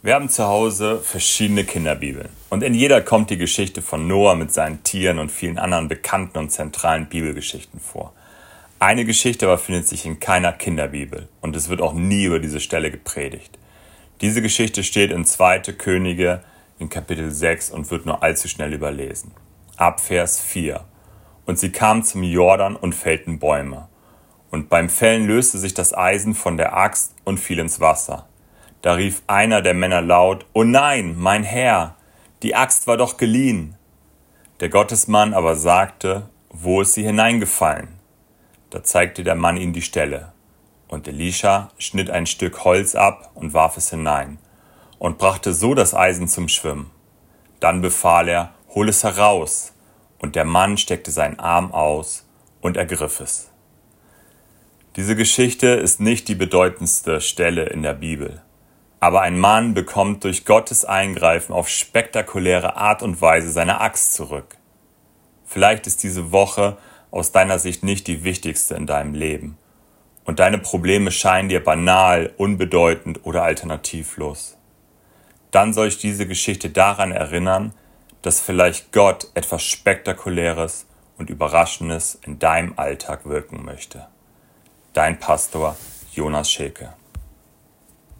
Wir haben zu Hause verschiedene Kinderbibeln und in jeder kommt die Geschichte von Noah mit seinen Tieren und vielen anderen bekannten und zentralen Bibelgeschichten vor. Eine Geschichte aber findet sich in keiner Kinderbibel und es wird auch nie über diese Stelle gepredigt. Diese Geschichte steht in 2. Könige in Kapitel 6 und wird nur allzu schnell überlesen. Ab Vers 4. Und sie kamen zum Jordan und fällten Bäume. Und beim Fällen löste sich das Eisen von der Axt und fiel ins Wasser. Da rief einer der Männer laut, O nein, mein Herr, die Axt war doch geliehen. Der Gottesmann aber sagte, Wo ist sie hineingefallen? Da zeigte der Mann ihm die Stelle. Und Elisha schnitt ein Stück Holz ab und warf es hinein und brachte so das Eisen zum Schwimmen. Dann befahl er, hol es heraus. Und der Mann steckte seinen Arm aus und ergriff es. Diese Geschichte ist nicht die bedeutendste Stelle in der Bibel. Aber ein Mann bekommt durch Gottes Eingreifen auf spektakuläre Art und Weise seine Axt zurück. Vielleicht ist diese Woche aus deiner Sicht nicht die wichtigste in deinem Leben und deine Probleme scheinen dir banal, unbedeutend oder alternativlos. Dann soll ich diese Geschichte daran erinnern, dass vielleicht Gott etwas Spektakuläres und Überraschendes in deinem Alltag wirken möchte. Dein Pastor Jonas Schäke.